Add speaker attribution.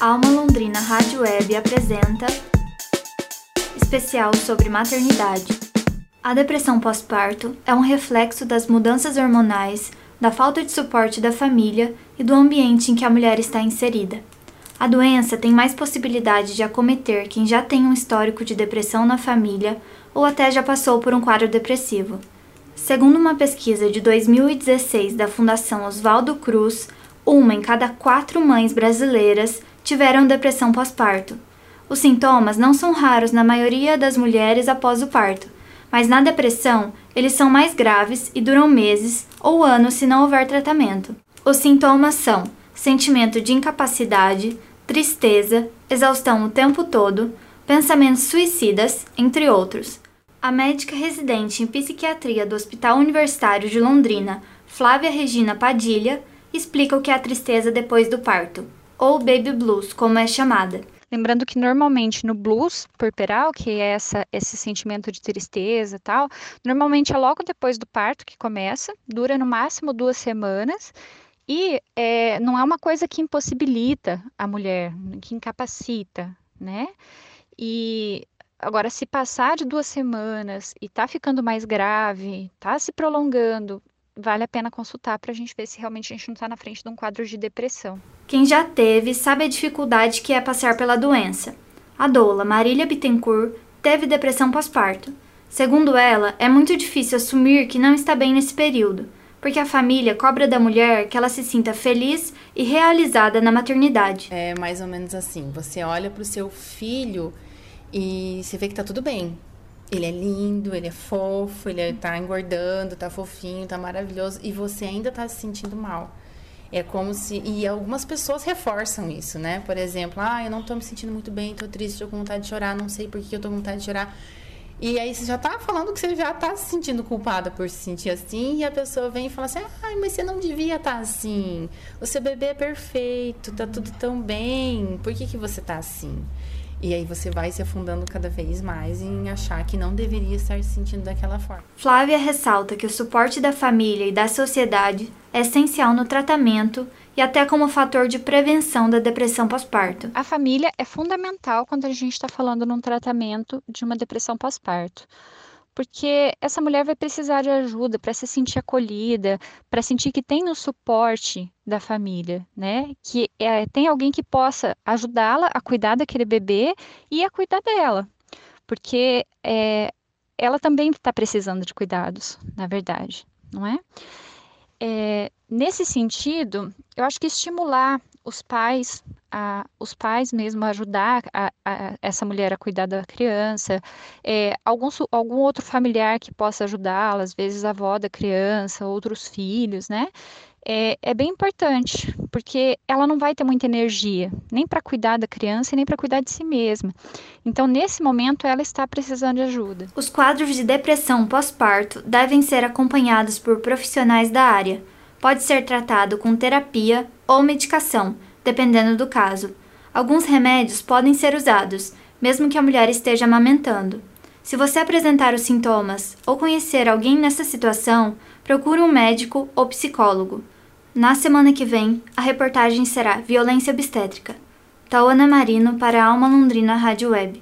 Speaker 1: Alma Londrina Rádio Web apresenta especial sobre maternidade. A depressão pós-parto é um reflexo das mudanças hormonais, da falta de suporte da família e do ambiente em que a mulher está inserida. A doença tem mais possibilidade de acometer quem já tem um histórico de depressão na família ou até já passou por um quadro depressivo. Segundo uma pesquisa de 2016 da Fundação Oswaldo Cruz, uma em cada quatro mães brasileiras tiveram depressão pós-parto. Os sintomas não são raros na maioria das mulheres após o parto, mas na depressão eles são mais graves e duram meses ou anos se não houver tratamento. Os sintomas são sentimento de incapacidade, tristeza, exaustão o tempo todo, pensamentos suicidas, entre outros. A médica residente em psiquiatria do Hospital Universitário de Londrina, Flávia Regina Padilha, explica o que é a tristeza depois do parto, ou baby blues, como é chamada.
Speaker 2: Lembrando que normalmente no blues puerperal, que é essa, esse sentimento de tristeza e tal, normalmente é logo depois do parto que começa, dura no máximo duas semanas, e é, não é uma coisa que impossibilita a mulher, que incapacita, né? E agora, se passar de duas semanas e tá ficando mais grave, tá se prolongando, vale a pena consultar para a gente ver se realmente a gente não está na frente de um quadro de depressão.
Speaker 1: Quem já teve sabe a dificuldade que é passar pela doença. A doula Marília Bittencourt teve depressão pós-parto. Segundo ela, é muito difícil assumir que não está bem nesse período, porque a família cobra da mulher que ela se sinta feliz e realizada na maternidade.
Speaker 3: É mais ou menos assim: você olha para o seu filho e você vê que tá tudo bem. Ele é lindo, ele é fofo, ele tá engordando, tá fofinho, tá maravilhoso e você ainda tá se sentindo mal. É como se. E algumas pessoas reforçam isso, né? Por exemplo, ah, eu não tô me sentindo muito bem, tô triste, tô com vontade de chorar, não sei por que eu tô com vontade de chorar. E aí você já tá falando que você já tá se sentindo culpada por se sentir assim, e a pessoa vem e fala assim: ai, mas você não devia estar tá assim. O seu bebê é perfeito, tá tudo tão bem, por que, que você tá assim? E aí você vai se afundando cada vez mais em achar que não deveria estar se sentindo daquela forma.
Speaker 1: Flávia ressalta que o suporte da família e da sociedade é essencial no tratamento e até como fator de prevenção da depressão pós-parto.
Speaker 2: A família é fundamental quando a gente está falando num tratamento de uma depressão pós-parto porque essa mulher vai precisar de ajuda para se sentir acolhida, para sentir que tem o suporte da família, né? Que é, tem alguém que possa ajudá-la a cuidar daquele bebê e a cuidar dela, porque é, ela também está precisando de cuidados, na verdade, não é? é? Nesse sentido, eu acho que estimular os pais, a, os pais mesmo ajudar a, a, essa mulher a cuidar da criança, é, algum, algum outro familiar que possa ajudá-la, às vezes a avó da criança, outros filhos, né? É, é, bem importante, porque ela não vai ter muita energia, nem para cuidar da criança e nem para cuidar de si mesma. Então, nesse momento, ela está precisando de ajuda.
Speaker 1: Os quadros de depressão pós-parto devem ser acompanhados por profissionais da área. Pode ser tratado com terapia ou medicação, dependendo do caso. Alguns remédios podem ser usados, mesmo que a mulher esteja amamentando. Se você apresentar os sintomas ou conhecer alguém nessa situação, procure um médico ou psicólogo. Na semana que vem, a reportagem será Violência Obstétrica. Taona Marino para a Alma Londrina Rádio Web.